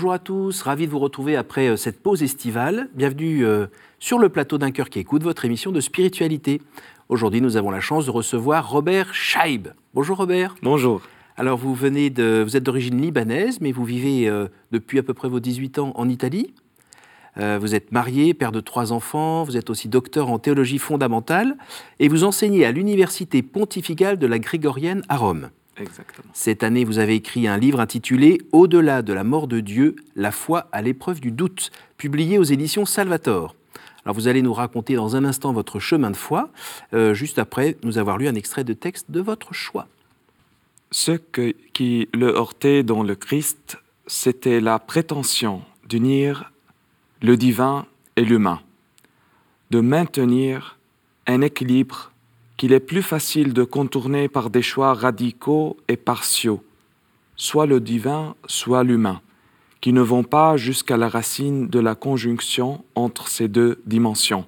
Bonjour à tous, ravi de vous retrouver après euh, cette pause estivale. Bienvenue euh, sur le plateau d'un cœur qui écoute votre émission de spiritualité. Aujourd'hui, nous avons la chance de recevoir Robert Scheib. Bonjour Robert. Bonjour. Alors vous venez de, vous êtes d'origine libanaise, mais vous vivez euh, depuis à peu près vos 18 ans en Italie. vous êtes marié, père de trois enfants, vous êtes aussi docteur en théologie fondamentale et vous enseignez à l'université pontificale de la Grégorienne à Rome. Cette année, vous avez écrit un livre intitulé Au-delà de la mort de Dieu, la foi à l'épreuve du doute, publié aux éditions Salvator. Alors vous allez nous raconter dans un instant votre chemin de foi, euh, juste après nous avoir lu un extrait de texte de votre choix. Ce qui le heurtait dans le Christ, c'était la prétention d'unir le divin et l'humain, de maintenir un équilibre qu'il est plus facile de contourner par des choix radicaux et partiaux, soit le divin, soit l'humain, qui ne vont pas jusqu'à la racine de la conjonction entre ces deux dimensions.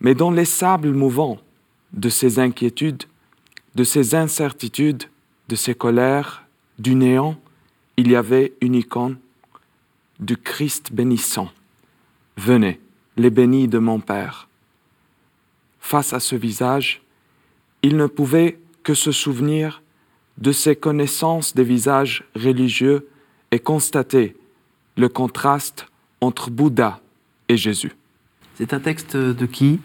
Mais dans les sables mouvants de ces inquiétudes, de ces incertitudes, de ces colères, du néant, il y avait une icône du Christ bénissant. Venez, les bénis de mon Père. Face à ce visage, il ne pouvait que se souvenir de ses connaissances des visages religieux et constater le contraste entre Bouddha et Jésus. C'est un texte de qui?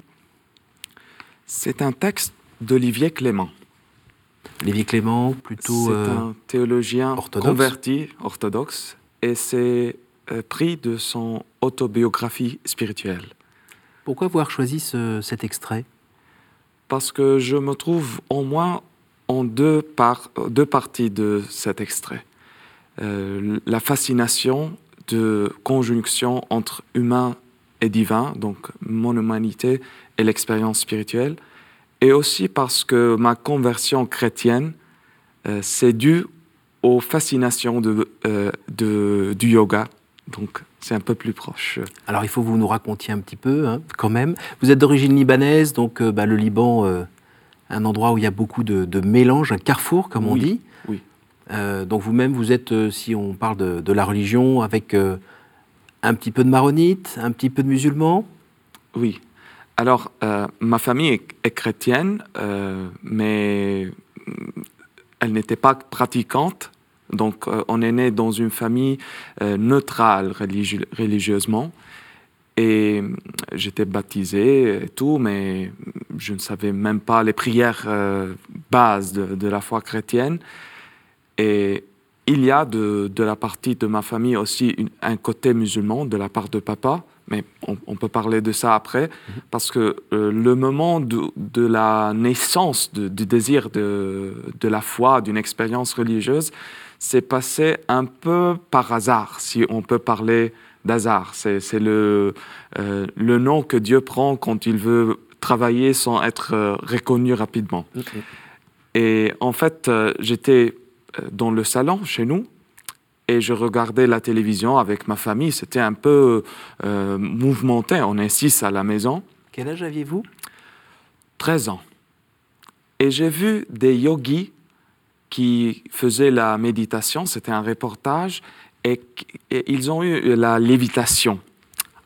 C'est un texte d'Olivier Clément. Olivier Clément, plutôt... C'est euh, un théologien converti, orthodoxe, et c'est euh, pris de son autobiographie spirituelle. Pourquoi avoir choisi cet extrait? Parce que je me trouve au moins en deux, parties de cet extrait. Euh, la fascination de conjonction entre humain et divin, donc mon humanité et l'expérience spirituelle, et aussi parce que ma conversion chrétienne, euh, c'est dû aux fascinations euh, du yoga. Donc c'est un peu plus proche. Alors il faut que vous nous racontiez un petit peu, hein, quand même. Vous êtes d'origine libanaise, donc euh, bah, le Liban, euh, un endroit où il y a beaucoup de, de mélanges, un carrefour, comme on dit. Oui. Euh, donc vous-même, vous êtes, si on parle de, la religion, avec un petit peu de maronite, un petit peu de musulmans Oui. Alors, ma famille est chrétienne, mais elle n'était pas pratiquante. Donc, euh, on est né dans une famille euh, neutrale religieusement. Et euh, j'étais baptisé et tout, mais je ne savais même pas les prières bases de, la foi chrétienne. Et il y a de, la partie de ma famille aussi un côté musulman de la part de papa, mais on, peut parler de ça après, parce que le moment de, la naissance du désir de, de la foi, d'une expérience religieuse, c'est passé un peu par hasard, si on peut parler d'hasard. C'est le, euh, le nom que Dieu prend quand il veut travailler sans être euh, reconnu rapidement. Et en fait, euh, j'étais dans le salon chez nous et je regardais la télévision avec ma famille. C'était un peu mouvementé. On est six à la maison. Quel âge aviez-vous? 13 ans. Et j'ai vu des yogis qui faisait la méditation, c'était un reportage, et, ils ont eu la lévitation.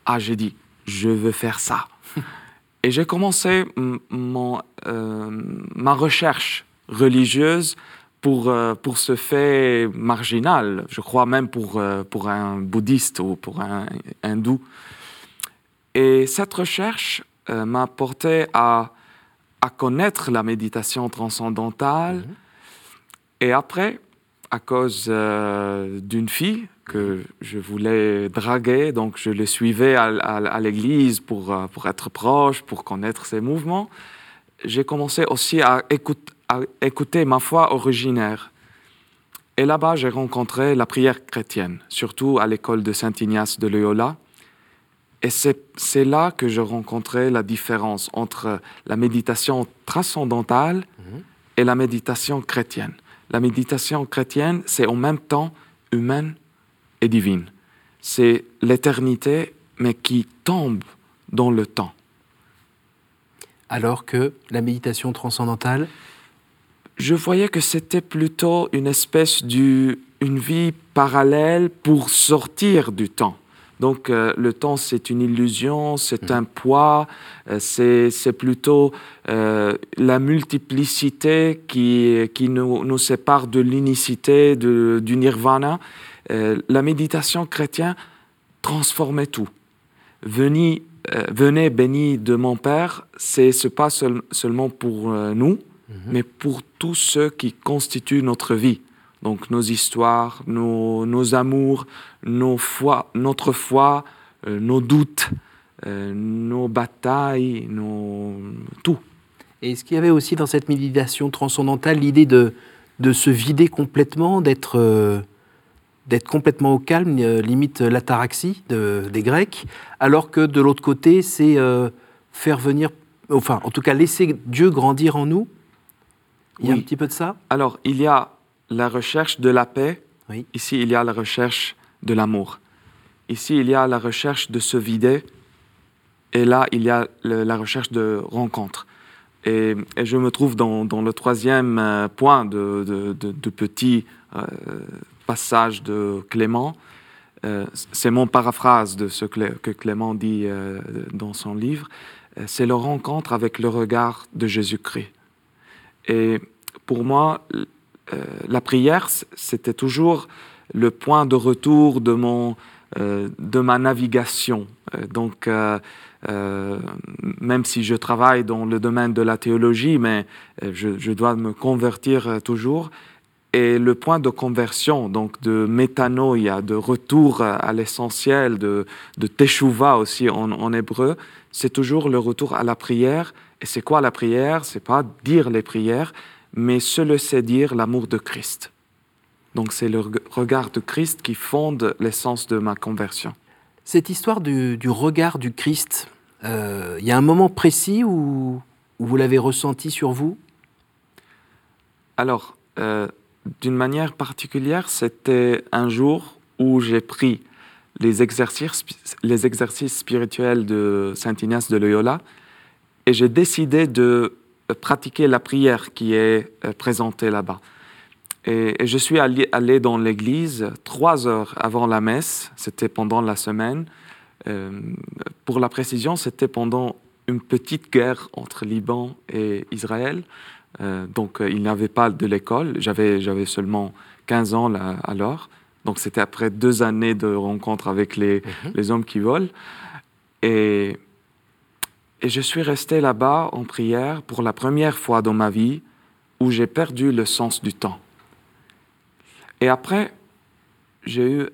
Ah, j'ai dit, je veux faire ça. et j'ai commencé mon, euh, ma recherche religieuse pour, euh, pour ce fait marginal, je crois même pour, euh, pour un bouddhiste ou pour un hindou. Et cette recherche m'a porté à, à connaître la méditation transcendantale, mhm. Et après, à cause euh, d'une fille que je voulais draguer, donc je le suivais à, l'église pour, euh, pour être proche, pour connaître ses mouvements, j'ai commencé aussi à, à écouter ma foi originaire. Et là-bas, j'ai rencontré la prière chrétienne, surtout à l'école de Saint-Ignace de Loyola. Et c'est là que je rencontrais la différence entre la méditation transcendantale mhm. et la méditation chrétienne. La méditation chrétienne, c'est en même temps humaine et divine. C'est l'éternité, mais qui tombe dans le temps. Alors que la méditation transcendantale Je voyais que c'était plutôt une espèce d'une une vie parallèle pour sortir du temps. Donc euh, le temps, c'est une illusion, c'est un poids, euh, c'est plutôt euh, la multiplicité qui, qui nous, nous sépare de l'unicité, du nirvana. la méditation chrétienne transformait tout. Venez, venez béni de mon Père, c'est pas seulement pour nous, mhm. mais pour tous ceux qui constituent notre vie. Donc nos histoires, nos, nos amours, nos foi, notre foi, euh, nos doutes, euh, nos batailles, nos... tout. Et est-ce qu'il y avait aussi dans cette méditation transcendantale l'idée de, de se vider complètement, d'être euh, d'être complètement au calme, limite l'ataraxie de, des Grecs, alors que de l'autre côté, c'est faire venir, enfin en tout cas laisser Dieu grandir en nous Il y a un petit peu de ça? Alors il y a la recherche de la paix. Ici, il y a la recherche de l'amour. Ici, il y a la recherche de se vider. Et là, il y a la recherche de rencontre. Et, je me trouve dans, le troisième euh, point de, de, petit euh, passage de Clément. Euh, c'est mon paraphrase de ce que Clément dit dans son livre. c'est la rencontre avec le regard de Jésus-Christ. Et pour moi, euh, la prière, c'était toujours le point de retour de, mon, euh, de ma navigation. Euh, donc, même si je travaille dans le domaine de la théologie, mais je, dois me convertir toujours. Et le point de conversion, donc de métanoïa, de retour à l'essentiel, de, de teshuva aussi en, en hébreu, c'est toujours le retour à la prière. Et c'est quoi la prière? C'est pas dire les prières, mais se laisser dire l'amour de Christ. Donc c'est le regard de Christ qui fonde l'essence de ma conversion. Cette histoire du, regard du Christ, euh, il y a un moment précis où, vous l'avez ressenti sur vous? Alors, euh, d'une manière particulière, c'était un jour où j'ai pris les exercices, les exercices spirituels de Saint Ignace de Loyola et j'ai décidé de pratiquer la prière qui est euh, présentée là-bas. Et, je suis allé, allé dans l'église trois heures avant la messe, c'était pendant la semaine. Euh, pour la précision, c'était pendant une petite guerre entre Liban et Israël. Euh, donc, il n'y avait pas de l'école. J'avais, seulement 15 ans là, alors. Donc, c'était après deux années de rencontres avec les, mhm. les hommes qui volent. Et et je suis resté là-bas en prière pour la première fois dans ma vie où j'ai perdu le sens du temps. Et après, j'ai eu euh,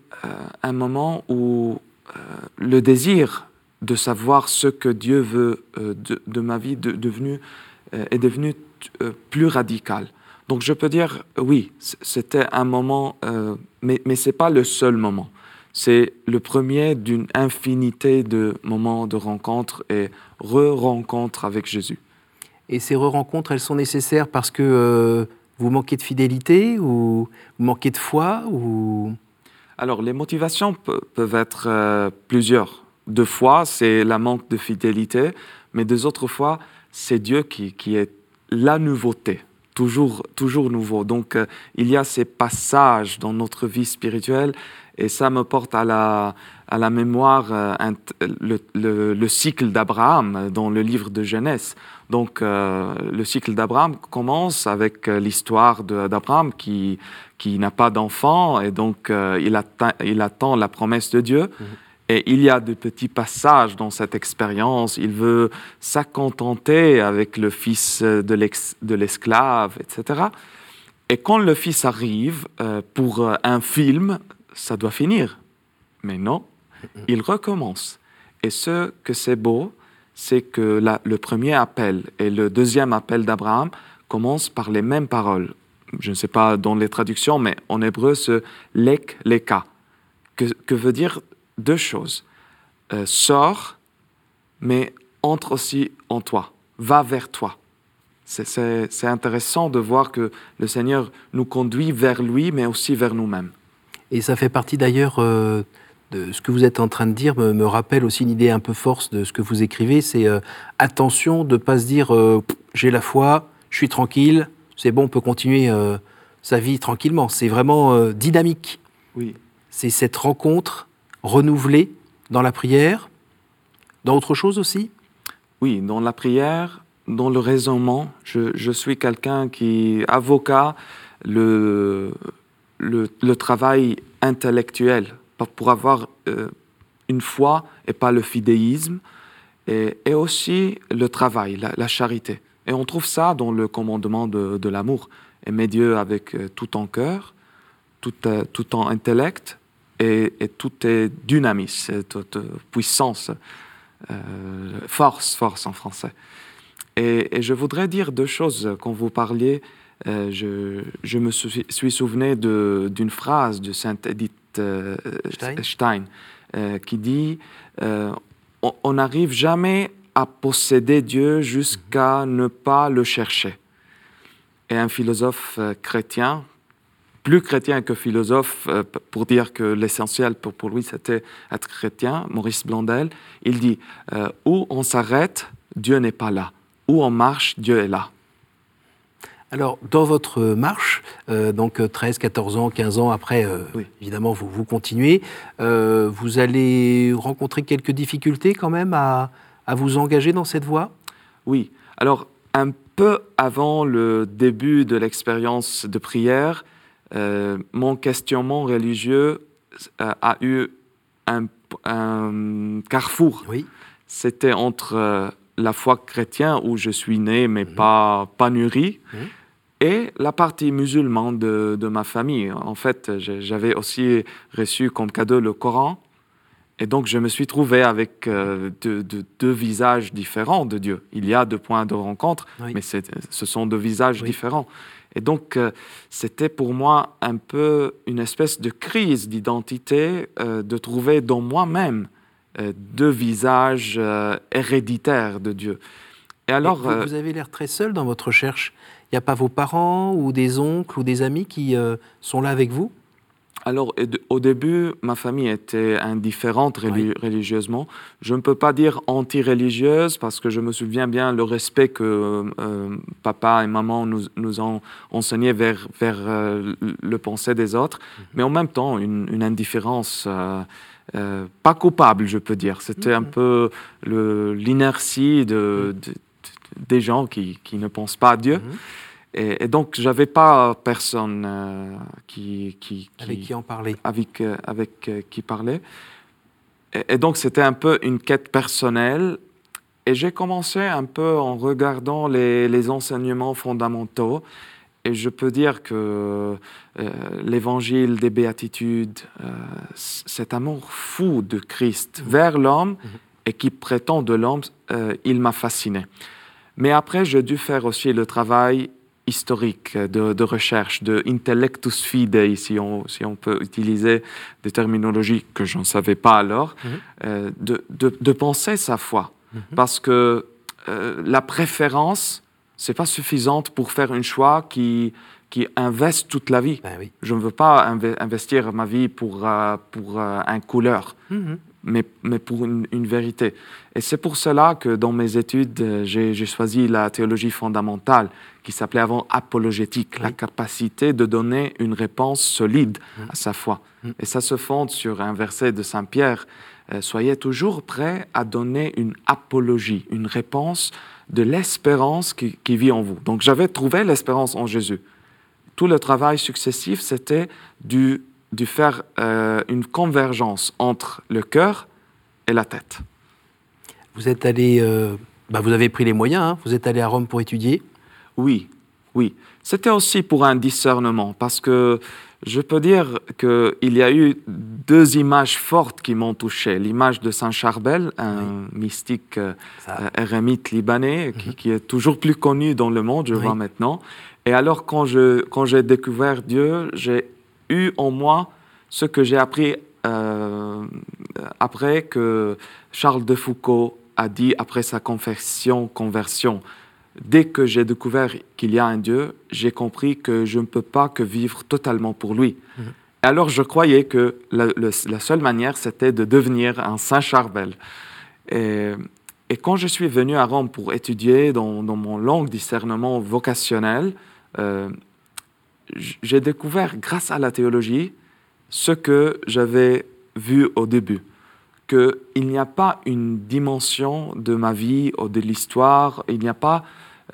un moment où euh, le désir de savoir ce que Dieu veut euh, de, ma vie de, devenu, est devenu plus radical. Donc je peux dire, oui, c'était un moment, mais, mais ce n'est pas le seul moment. C'est le premier d'une infinité de moments de rencontre et re-rencontre avec Jésus. Et ces re-rencontres, elles sont nécessaires parce que euh, vous manquez de fidélité ou vous manquez de foi ou... Alors, les motivations peuvent être euh, plusieurs. De foi, c'est la manque de fidélité, mais deux autres fois, c'est Dieu qui, qui, est la nouveauté, toujours, toujours nouveau. Donc, euh, il y a ces passages dans notre vie spirituelle et ça me porte à la, à la mémoire euh, le, le, cycle d'Abraham dans le livre de Genèse. Donc, euh, le cycle d'Abraham commence avec euh, l'histoire d'Abraham qui, qui n'a pas d'enfant et donc il, attend, il attend la promesse de Dieu. Mhm. Et il y a de petits passages dans cette expérience. Il veut s'accontenter avec le fils de l'esclave, etc. Et quand le fils arrive pour un film, ça doit finir. Mais non, il recommence. Et ce que c'est beau, c'est que le premier appel et le deuxième appel d'Abraham commencent par les mêmes paroles. Je ne sais pas dans les traductions, mais en hébreu, ce lek, leka, que, que veut dire deux choses. Euh, sors, mais entre aussi en toi, va vers toi. C'est intéressant de voir que le Seigneur nous conduit vers lui, mais aussi vers nous-mêmes. Et ça fait partie d'ailleurs euh, de ce que vous êtes en train de dire, me, rappelle aussi une idée un peu force de ce que vous écrivez, c'est euh, attention de ne pas se dire euh, j'ai la foi, je suis tranquille, c'est bon, on peut continuer sa vie tranquillement. C'est vraiment dynamique. Oui. C'est cette rencontre renouvelée dans la prière, dans autre chose aussi? Oui, dans la prière, dans le raisonnement. Je, suis quelqu'un qui, avocat, le, le, travail intellectuel pour avoir euh, une foi et pas le fidéisme, et, aussi le travail, la, charité. Et on trouve ça dans le commandement de, l'amour. Aimer Dieu avec euh, tout ton cœur, tout, euh, tout ton intellect et, et tout est dynamisme, toute puissance, force, force en français. Et, je voudrais dire deux choses quand vous parliez. Euh, je, me suis, souvenu d'une phrase de Sainte Edith euh, Stein, euh, qui dit On n'arrive jamais à posséder Dieu jusqu'à ne pas le chercher. Et un philosophe chrétien, plus chrétien que philosophe, pour dire que l'essentiel pour, pour, lui c'était être chrétien, Maurice Blondel, il dit Où on s'arrête, Dieu n'est pas là où on marche, Dieu est là. Alors, dans votre marche, euh, donc 13, 14 ans, 15 ans après, euh, évidemment, vous, vous continuez, euh, vous allez rencontrer quelques difficultés quand même à, vous engager dans cette voie? Oui. Alors, un peu avant le début de l'expérience de prière, mon questionnement religieux a eu un, un carrefour. Oui. C'était entre la foi chrétienne où je suis né mais mhm. pas, pas mûri, mhm. Et la partie musulmane de, de ma famille. En fait, j'avais aussi reçu comme cadeau le Coran, et donc je me suis trouvé avec euh, deux, visages différents de Dieu. Il y a deux points de rencontre, mais ce sont deux visages différents. Et donc, euh, c'était pour moi un peu une espèce de crise d'identité euh, de trouver dans moi-même deux visages héréditaires de Dieu. Et alors, vous, avez l'air très seul dans votre recherche. Il n'y a pas vos parents ou des oncles ou des amis qui sont là avec vous? Alors, au début, ma famille était indifférente religieusement. Je ne peux pas dire anti-religieuse parce que je me souviens bien le respect que papa et maman nous, nous ont enseigné vers, vers le pensée des autres, mhm. mais en même temps, une, une indifférence euh, pas coupable, je peux dire. C'était un peu l'inertie de, des gens qui, qui, ne pensent pas à Dieu. Mhm. Et, donc, j'avais pas personne euh, qui, qui, Avec qui en parlait. Avec, euh, avec qui parlait. Et, donc, c'était un peu une quête personnelle. Et j'ai commencé un peu en regardant les, les enseignements fondamentaux. Et je peux dire que euh, l'évangile des béatitudes, euh, cet amour fou de Christ mhm. vers l'homme mhm. et qui prétend de l'homme, euh, il m'a fasciné. Mais après, j'ai dû faire aussi le travail historique de, recherche, de intellectus fidei, si on, si on peut utiliser des terminologies que je ne savais pas alors, mhm. de, de, de, penser sa foi. Parce que la préférence, c'est pas suffisante pour faire un choix qui, qui investe toute la vie. Ben Je ne veux pas investir ma vie pour, euh, pour euh, un couleur, mm-hmm. Mais, mais pour une, vérité. Et c'est pour cela que dans mes études, euh, j'ai choisi la théologie fondamentale, qui s'appelait avant apologétique, la capacité de donner une réponse solide mm. à sa foi. Mm. Et ça se fonde sur un verset de Saint Pierre. soyez toujours prêts à donner une apologie, une réponse de l'espérance qui, vit en vous. Donc j'avais trouvé l'espérance en Jésus. Tout le travail successif, c'était de faire euh, une convergence entre le cœur et la tête. Vous êtes allé, euh, bah, vous avez pris les moyens, hein. vous êtes allé à Rome pour étudier Oui, oui. C'était aussi pour un discernement, parce que je peux dire qu'il y a eu deux images fortes qui m'ont touché. L'image de Saint Charbel, un mystique euh, ermite libanais, mhm. qui, est toujours plus connu dans le monde, je vois maintenant. Et alors, quand, je, quand j'ai découvert Dieu, j'ai eu en moi ce que j'ai appris euh, après que Charles de Foucault a dit après sa confession, conversion dès que j'ai découvert qu'il y a un Dieu, j'ai compris que je ne peux pas que vivre totalement pour lui. Mhm. Alors je croyais que la, seule manière, c'était de devenir un Saint Charbel. Et, quand je suis venu à Rome pour étudier dans, mon long discernement vocationnel, euh, j'ai découvert, grâce à la théologie, ce que j'avais vu au début, qu'il n'y a pas une dimension de ma vie ou de l'histoire, il n'y a pas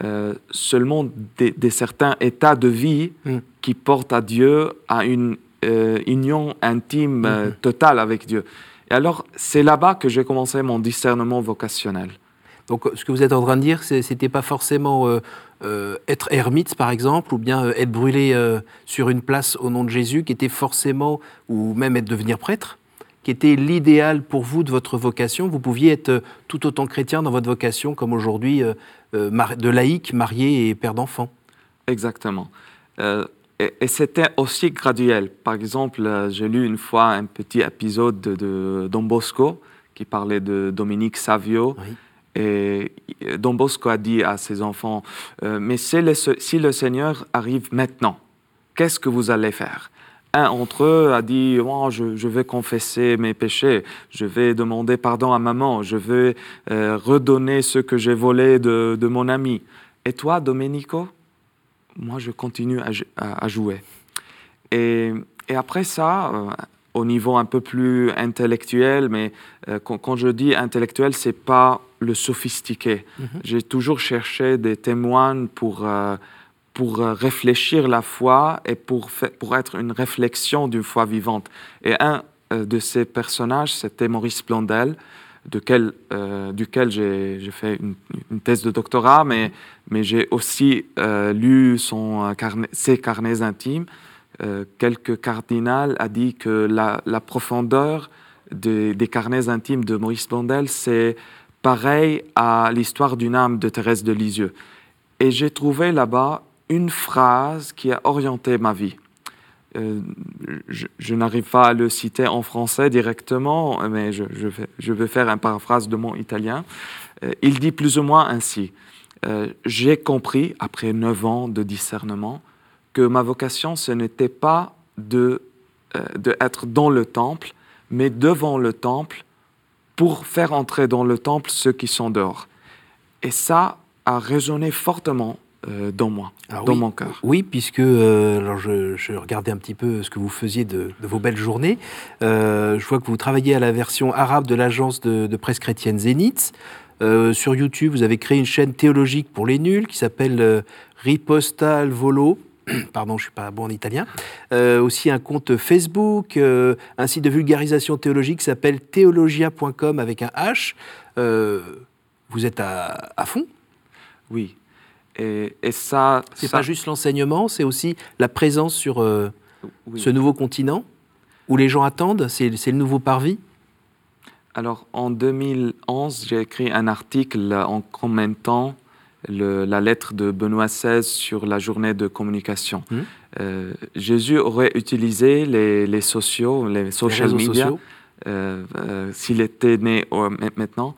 euh, seulement des, certains états de vie mm. qui portent à Dieu, à une euh, union intime euh, mm-hmm. totale avec Dieu. Et alors, c'est là-bas que j'ai commencé mon discernement vocationnel. Donc, ce que vous êtes en train de dire, c'était pas forcément être ermite, par exemple, ou bien être brûlé sur une place au nom de Jésus, qui était forcément, ou même être devenir prêtre qui était l'idéal pour vous de votre vocation. Vous pouviez être euh, tout autant chrétien dans votre vocation comme aujourd'hui euh, euh, de laïc, marié et père d'enfant. Exactement. et, c'était aussi graduel. Par exemple, j'ai lu une fois un petit épisode de, Don Bosco qui parlait de Dominique Savio. Et Don Bosco a dit à ses enfants, mais si le Seigneur arrive maintenant, qu'est-ce que vous allez faire? Un entre eux a dit oh, je, vais confesser mes péchés, je vais demander pardon à maman, je vais euh, redonner ce que j'ai volé de, mon ami. Et toi, Domenico? Moi, je continue à, jouer. Et, après ça, euh, au niveau un peu plus intellectuel, mais euh, quand, je dis intellectuel, c'est pas le sophistiqué. Mm-hmm. J'ai toujours cherché des témoins pour pour euh, réfléchir la foi et pour, pour être une réflexion d'une foi vivante. Et un euh, de ces personnages, c'était Maurice Blondel, duquel, euh, duquel j'ai fait une, thèse de doctorat, mais, mais j'ai aussi lu son ses carnets intimes. Quelques cardinals a dit que la, profondeur des carnets intimes de Maurice Blondel, c'est pareil à l'histoire d'une âme de Thérèse de Lisieux. Et j'ai trouvé là-bas une phrase qui a orienté ma vie. Euh, je, n'arrive pas à le citer en français directement, mais je, vais, faire un paraphrase de mon italien. Euh, il dit plus ou moins ainsi euh, J'ai compris, après neuf ans de discernement, que ma vocation, ce n'était pas de, de être dans le temple, mais devant le temple pour faire entrer dans le temple ceux qui sont dehors. Et ça a résonné fortement euh, dans moi, dans mon cœur. Oui, puisque euh, alors je, regardais un petit peu ce que vous faisiez de, vos belles journées. Euh, je vois que vous travaillez à la version arabe de l'agence de, presse chrétienne Zénith. sur YouTube, vous avez créé une chaîne théologique pour les nuls qui s'appelle Ripostal Volo. Pardon, je suis pas bon en italien. aussi un compte Facebook, un site de vulgarisation théologique qui s'appelle theologia.com avec un H. vous êtes à, à fond? Oui, et, ça. C'est pas juste l'enseignement, c'est aussi la présence sur euh, ce nouveau continent où les gens attendent. C'est le nouveau parvis? Alors, en 2011, j'ai écrit un article en commentant la lettre de Benoît XVI sur la journée de communication. Hum. Euh, Jésus aurait utilisé les, les sociaux, les social media, euh, s'il était né maintenant,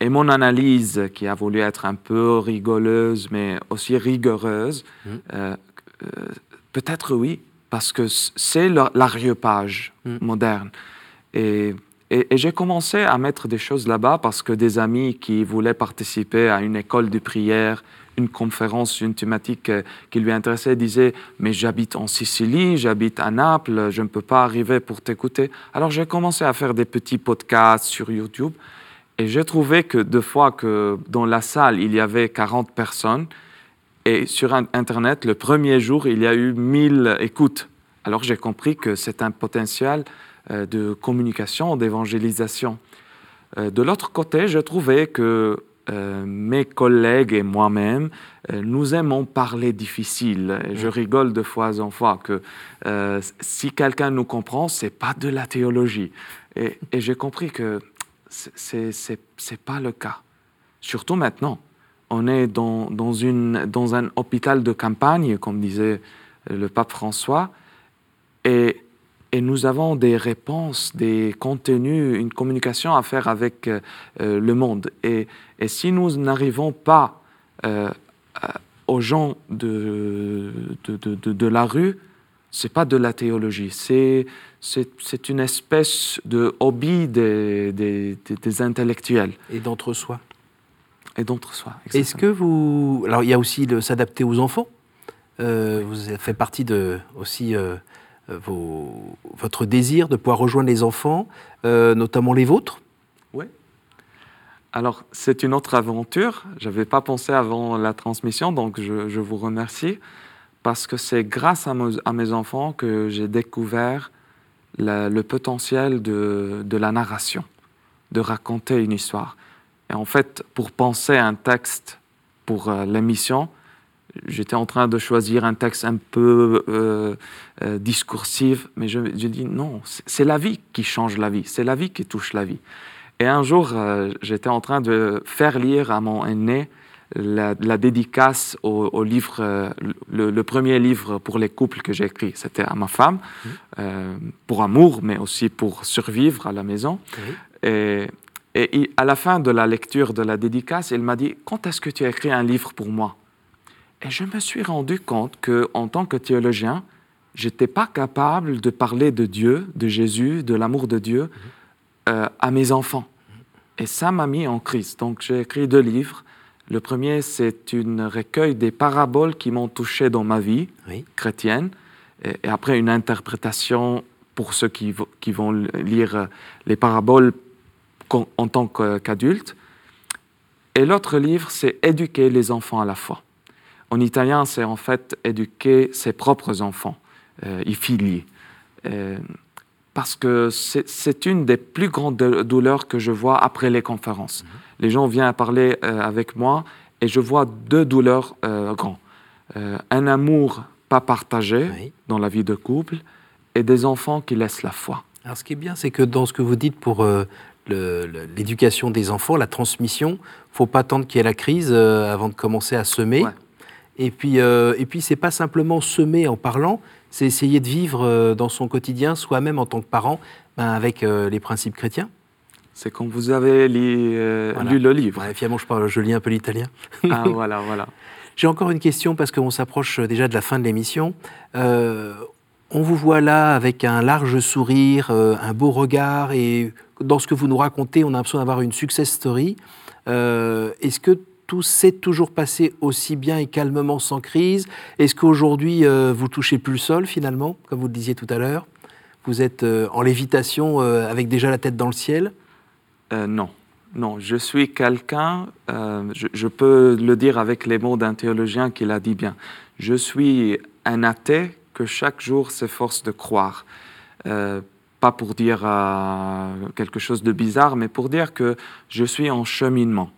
et mon analyse, qui a voulu être un peu rigoleuse, mais aussi rigoureuse, mmh. euh, euh, peut-être oui, parce que c'est l'arrière-page mmh. moderne. Et, et, j'ai commencé à mettre des choses là-bas parce que des amis qui voulaient participer à une école de prière, une conférence, une thématique euh, qui lui intéressait, disaient Mais j'habite en Sicile, j'habite à Naples, je ne peux pas arriver pour t'écouter. Alors j'ai commencé à faire des petits podcasts sur YouTube. Et j'ai trouvé que deux fois que dans la salle, il y avait 40 personnes, et sur Internet, le premier jour, il y a eu 1000 écoutes. Alors j'ai compris que c'est un potentiel de communication, d'évangélisation. Euh, de l'autre côté, j'ai trouvé que euh, mes collègues et moi-même, nous aimons parler difficile. je rigole de fois en fois que si quelqu'un nous comprend, c'est pas de la théologie. Et, et j'ai compris que c'est n'est pas le cas. Surtout maintenant. On est dans, dans, une, dans un hôpital de campagne, comme disait le pape François, et, et nous avons des réponses, des contenus, une communication à faire avec euh, le monde. Et, et si nous n'arrivons pas euh, aux gens de, de, de, de la rue, c'est pas de la théologie, c'est c'est une espèce de hobby des, des, des intellectuels. Et d'entre-soi. Et d'entre-soi. Est-ce que vous... Alors il y a aussi s'adapter aux enfants. vous avez fait partie de aussi votre désir de pouvoir rejoindre les enfants, notamment les vôtres? Oui. Alors, c'est une autre aventure. Je n'avais pas pensé avant la transmission, donc je, vous remercie parce que c'est grâce à, mes enfants que j'ai découvert le potentiel de, de, la narration, de raconter une histoire. Et en fait, pour penser un texte pour euh, l'émission, j'étais en train de choisir un texte un peu euh, euh, discursif, mais je, je dis non, c'est la vie qui change la vie, c'est la vie qui touche la vie. Et un jour, euh, j'étais en train de faire lire à mon aîné la, dédicace au, livre, le, premier livre pour les couples que j'ai écrit. C'était à ma femme, mmh. pour amour, mais aussi pour survivre à la maison. Et, et, à la fin de la lecture de la dédicace, il m'a dit Quand est-ce que tu as écrit un livre pour moi? Et je me suis rendu compte que, en tant que théologien, j'étais pas capable de parler de Dieu, de Jésus, de l'amour de Dieu. Euh, à mes enfants. Et ça m'a mis en crise. Donc j'ai écrit deux livres. Le premier, c'est un recueil des paraboles qui m'ont touché dans ma vie chrétienne. Et, après, une interprétation pour ceux qui, qui vont lire les paraboles en tant qu'adultes. Et l'autre livre, c'est Éduquer les enfants à la foi. En italien, c'est en fait éduquer ses propres enfants, euh, i figli. Euh, parce que c'est une des plus grandes douleurs que je vois après les conférences. Mhm. Les gens viennent parler euh, avec moi et je vois deux douleurs euh, grandes. Un amour pas partagé dans la vie de couple et des enfants qui laissent la foi. Alors ce qui est bien, c'est que dans ce que vous dites pour l'éducation des enfants, la transmission, faut pas attendre qu'il y ait la crise avant de commencer à semer. Et puis, et puis c'est pas simplement semer en parlant, c'est essayer de vivre euh, dans son quotidien, soi-même en tant que parent, ben, avec euh, les principes chrétiens. C'est quand vous avez lu, euh, le livre. finalement, je, parle, je lis un peu l'italien. Ah, voilà, voilà. J'ai encore une question parce qu'on s'approche déjà de la fin de l'émission. on vous voit là avec un large sourire, un beau regard, et dans ce que vous nous racontez, on a l'impression d'avoir une success story. Est-ce que tout s'est toujours passé aussi bien et calmement sans crise Est-ce qu'aujourd'hui, euh, vous touchez plus le sol finalement, comme vous le disiez tout à l'heure? Vous êtes euh, en lévitation euh, avec déjà la tête dans le ciel? Non. Non, je suis quelqu'un, je, peux le dire avec les mots d'un théologien qui l'a dit bien, je suis un athée que chaque jour s'efforce de croire. pas pour dire quelque chose de bizarre, mais pour dire que je suis en cheminement.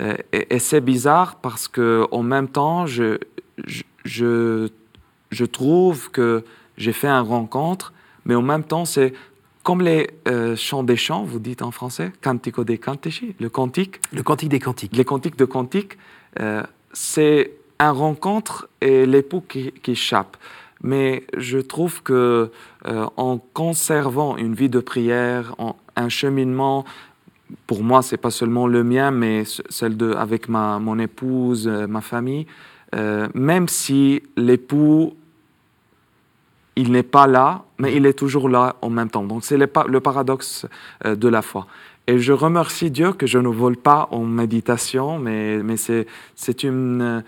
Euh, et, c'est bizarre parce que en même temps, je, je, je, trouve que j'ai fait une rencontre, mais en même temps, c'est comme les euh, chants des chants, vous dites en français, cantico dei cantici, le cantique. Le cantique des cantiques. Les cantiques de cantiques, euh, c'est un rencontre et l'époux qui, qui échappe. Mais je trouve que en conservant une vie de prière, en, un cheminement pour moi, c'est pas seulement le mien, mais celle de, avec ma, mon épouse, euh, ma famille, euh, même si l'époux, il n'est pas là, mais il est toujours là en même temps. Donc c'est le, le, paradoxe euh, de la foi. Et je remercie Dieu que je ne vole pas en méditation, mais, mais c'est une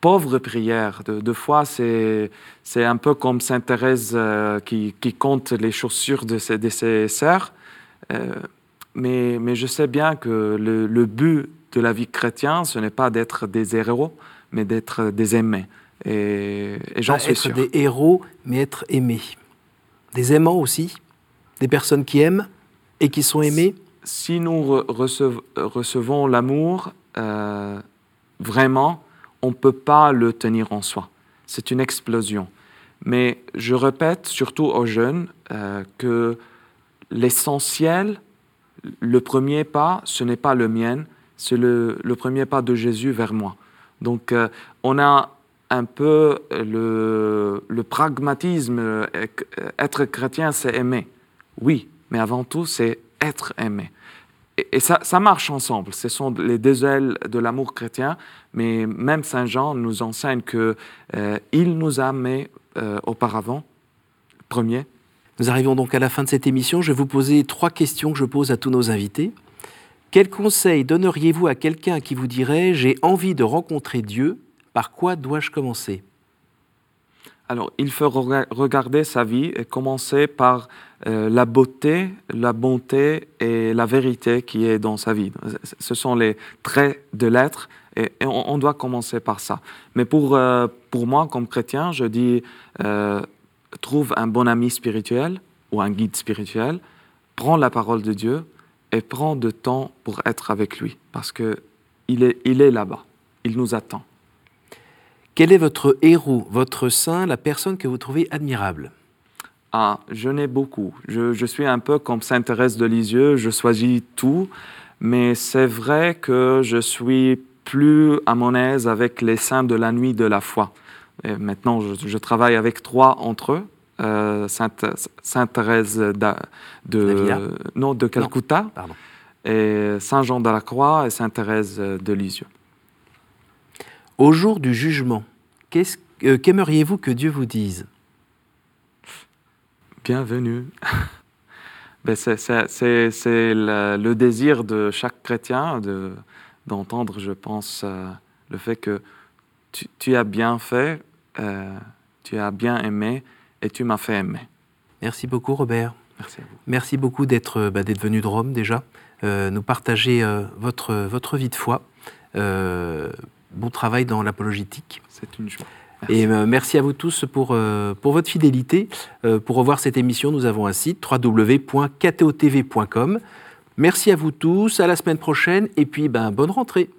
pauvre prière. De, de foi, c'est un peu comme Sainte Thérèse qui, qui, compte les chaussures de ses, de ses sœurs mais, mais je sais bien que le, le, but de la vie chrétienne, ce n'est pas d'être des héros, mais d'être des aimés. Et, j'en suis être des héros, mais être aimés. Des aimants aussi Des personnes qui aiment et qui sont aimées Si, nous recevons l'amour, euh, vraiment, on ne peut pas le tenir en soi. C'est une explosion. Mais je répète, surtout aux jeunes, euh, que l'essentiel, le premier pas, ce n'est pas le mien, c'est le, premier pas de Jésus vers moi. Donc euh, on a un peu le, pragmatisme, euh, être chrétien, c'est aimer. Oui, mais avant tout, c'est être aimé. Et, ça, marche ensemble. Ce sont les deux ailes de l'amour chrétien, mais même Saint Jean nous enseigne qu'il euh, nous a aimés auparavant, premier, nous arrivons donc à la fin de cette émission. Je vais vous poser trois questions que je pose à tous nos invités. Quel conseil donneriez-vous à quelqu'un qui vous dirait J'ai envie de rencontrer Dieu, par quoi dois-je commencer? Alors, il faut regarder sa vie et commencer par euh, la beauté, la bonté et la vérité qui est dans sa vie. Ce sont les traits de l'être et, on, doit commencer par ça. Mais pour, euh, pour moi, comme chrétien, je dis, euh, trouve un bon ami spirituel ou un guide spirituel, prends la parole de Dieu et prends de temps pour être avec lui parce qu'il est, il est là-bas, il nous attend. Quel est votre héros, votre saint, la personne que vous trouvez admirable? Ah, je n'ai beaucoup. Je, suis un peu comme Sainte Thérèse de Lisieux, je choisis tout, mais c'est vrai que je suis plus à mon aise avec les saints de la nuit de la foi. Et maintenant, je, travaille avec trois entre eux. Euh, Sainte, Sainte, Thérèse de, non, de Calcutta, et Saint Jean de la Croix et Sainte Thérèse de Lisieux. Au jour du jugement, euh, qu'aimeriez-vous que Dieu vous dise? Bienvenue. Ben, c'est le, le, désir de chaque chrétien d'entendre, je pense, euh, le fait que tu, as bien fait, euh, tu as bien aimé et tu m'as fait aimer. Merci beaucoup, Robert. Merci à vous. Merci beaucoup d'être bah, venu de Rome déjà, euh, nous partager votre, votre vie de foi. bon travail dans l'apologétique. C'est une joie. Et euh, merci à vous tous pour, euh, pour votre fidélité. Euh, pour revoir cette émission, nous avons un site www.ktotv.com. Merci à vous tous, à la semaine prochaine et puis ben, bonne rentrée.